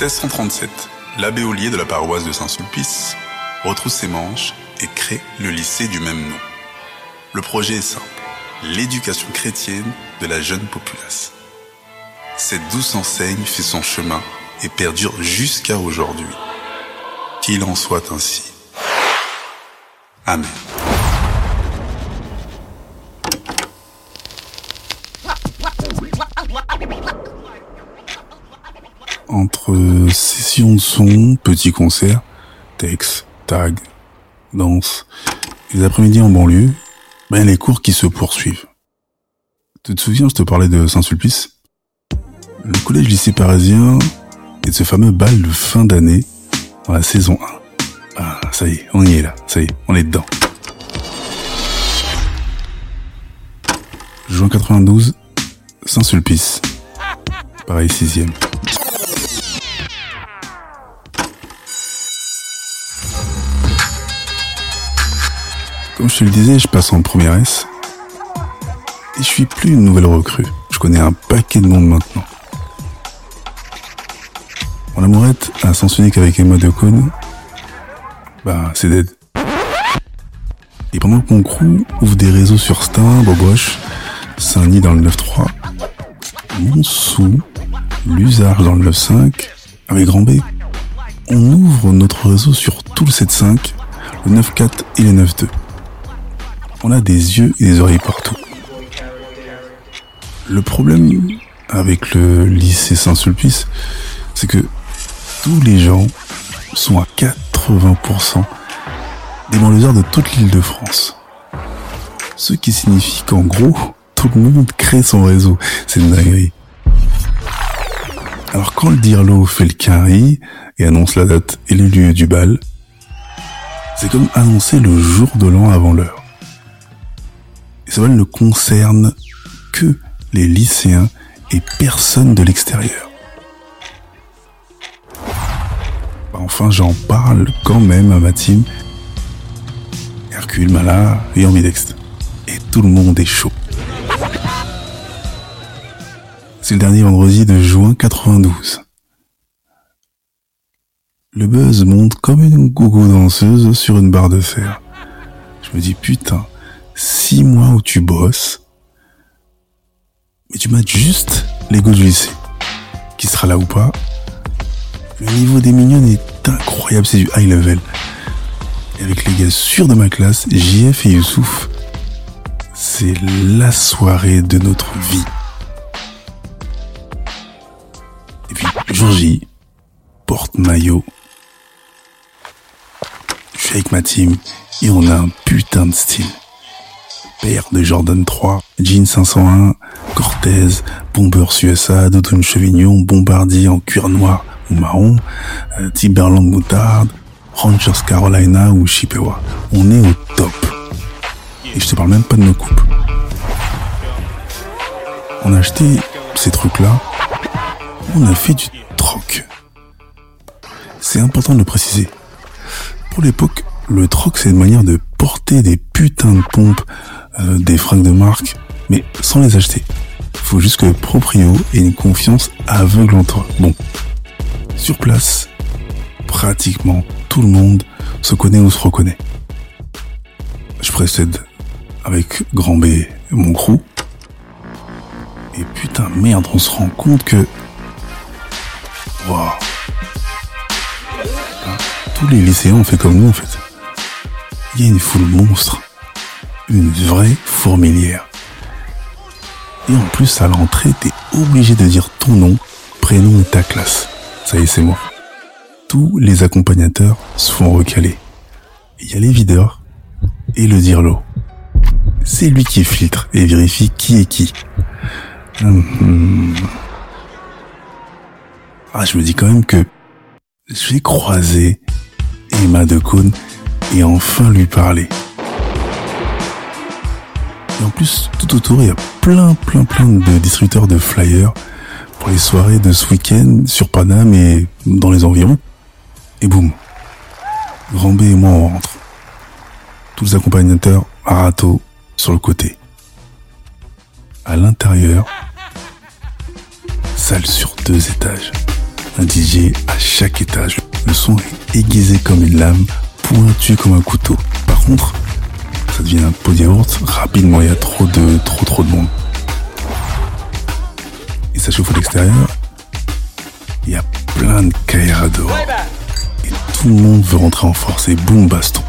1337, l'abbé Ollier de la paroisse de Saint-Sulpice retrousse ses manches et crée le lycée du même nom. Le projet est simple, l'éducation chrétienne de la jeune populace. Cette douce enseigne fait son chemin et perdure jusqu'à aujourd'hui. Qu'il en soit ainsi. Amen. Entre sessions de son, petits concerts, textes, tags, danse, les après-midi en banlieue, ben les cours qui se poursuivent. Tu te souviens, je te parlais de Saint-Sulpice? Le collège lycée parisien et de ce fameux bal de fin d'année dans la saison 1. Ah, ça y est, on y est là, ça y est, on est dedans. Juin 92, Saint-Sulpice. Pareil, sixième. Comme je te le disais, je passe en première S. Et je suis plus une nouvelle recrue. Je connais un paquet de monde maintenant. Mon amourette a sanctionné qu'avec Emma de Cône, bah c'est dead. Et pendant que mon crew ouvre des réseaux sur Stein, Boboche, Saint-Denis dans le 9-3, Montsou, Lusard dans le 9-5, avec Grand B, on ouvre notre réseau sur tout le 7-5, le 9-4 et le 9-2. On a des yeux et des oreilles partout. Le problème avec le lycée Saint-Sulpice, c'est que tous les gens sont à 80% des banlieusards de toute l'île de France. Ce qui signifie qu'en gros, tout le monde crée son réseau. C'est une dinguerie. Alors quand le Dirlo fait le carré et annonce la date et le lieu du bal, c'est comme annoncer le jour de l'an avant l'heure. Et ce bal ne concerne que les lycéens et personne de l'extérieur. Bah, enfin, j'en parle quand même à ma team. Hercule, Mala et. Et tout le monde est chaud. C'est le dernier vendredi de juin 92. Le buzz monte comme une gogo danseuse sur une barre de fer. Je me dis putain, six mois où tu bosses, mais tu mates juste l'ego du lycée. Qui sera là ou pas Le niveau des mignonnes est incroyable, c'est du high level. Et avec les gars sûrs de ma classe, JF et Youssouf, c'est la soirée de notre vie. Et puis, jour J, porte-maillot. Je suis avec ma team et on a un putain de style. Paire de Jordan 3, Jean 501, Cortez, Bombers USA, Doudoune Chevignon, Bombardier en cuir noir ou marron, euh, Timberland moutarde, Rangers Carolina ou Chippewa. On est au top. Et je te parle même pas de nos coupes. On a acheté ces trucs-là. On a fait du troc. C'est important de le préciser. Pour l'époque, le troc, c'est une manière de porter des putains de pompes, euh, des fringues de marque, mais sans les acheter. Faut juste que le proprio ait une confiance aveugle en toi. Bon. Sur place, pratiquement tout le monde se connaît ou se reconnaît. Je précède avec Grand B mon crew. Et putain, merde, on se rend compte que... Waouh Hein, Tous les lycéens ont fait comme nous en fait. Il y a une foule monstre. Une vraie fourmilière. Et en plus, à l'entrée, t'es obligé de dire ton nom, prénom et ta classe. Ça y est, c'est moi. Tous les accompagnateurs se font recaler. Il y a les videurs et le dirlo. C'est lui qui filtre et vérifie qui est qui. Hum. Ah, je me dis quand même que je vais croiser Emma de Cône et enfin lui parler. Et en plus, tout autour, il y a plein, plein, plein de distributeurs de flyers pour les soirées de ce week-end sur Paname et dans les environs. Et boum. Grand B et moi, on rentre. Tous les accompagnateurs à râteau sur le côté. À l'intérieur, salle sur deux étages. un DJ à chaque étage. Le son est aiguisé comme une lame, pointu comme un couteau. Par contre, ça devient un pot rapidement, il y a trop de, trop, trop de monde. Et ça chauffe à l'extérieur. Il y a plein de caïras dehors. Et tout le monde veut rentrer en force et boum, baston.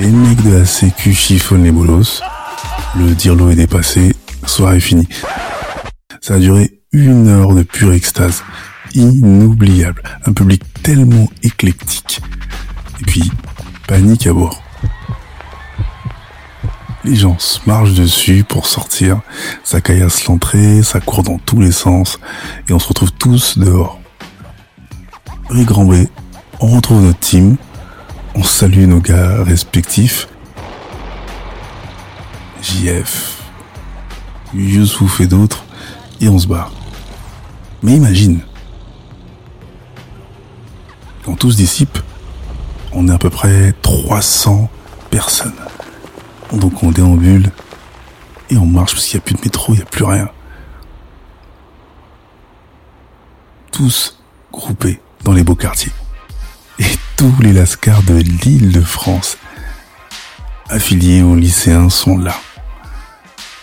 Les mecs de la sécu chiffonnent les bolos. Le dirlo est dépassé, soirée finie. Ça a duré une heure de pure extase. Inoubliable. Un public tellement éclectique. Et puis, panique à bord. Les gens se marchent dessus pour sortir, ça caillasse l'entrée, ça court dans tous les sens, et on se retrouve tous dehors. Rue Grand B, on retrouve notre team, on salue nos gars respectifs. JF, Youssouf et d'autres, et on se barre. Mais imagine, quand tout se on est à peu près 300 personnes. Donc on déambule et on marche parce qu'il n'y a plus de métro, il n'y a plus rien. Tous groupés dans les beaux quartiers. Et tous les lascars de l'île de France affiliés aux lycéens sont là.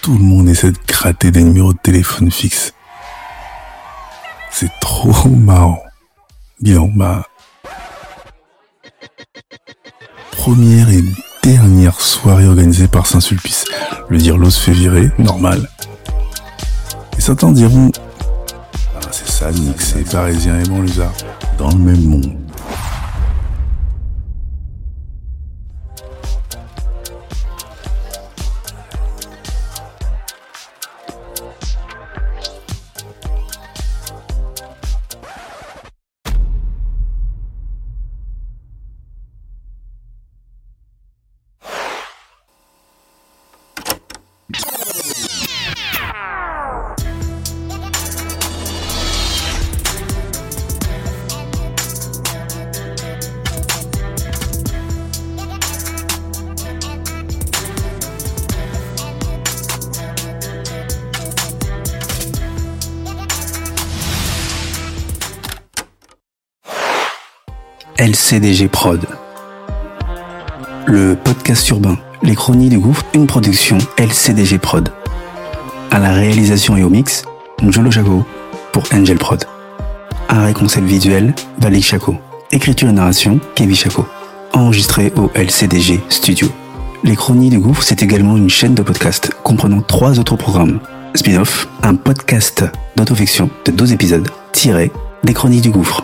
Tout le monde essaie de gratter des numéros de téléphone fixes. C'est trop marrant. Bilan, bah... Première et dernière soirée organisée par Saint-Sulpice. Le dirlo se fait virer, normal. Et certains diront, ah, c'est Nick, c'est parisien et banlieusard, dans le même monde. LCDG Prod. Le podcast urbain, les chroniques du gouffre, une production LCDG Prod. À la réalisation et au mix, Njolo Chaco pour Angel Prod. Un concept visuel, Valik Chaco. Écriture et narration, Kevin Chaco. Enregistré au LCDG Studio. Les Chroniques du Gouffre, c'est également une chaîne de podcast comprenant trois autres programmes. Spin-off, un podcast d'autofiction de 12 épisodes, tiré des Chroniques du Gouffre.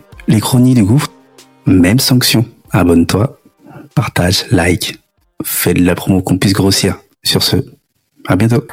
les chroniques du gouffre, même sanction. Abonne-toi, partage, like, fais de la promo qu'on puisse grossir. Sur ce, à bientôt.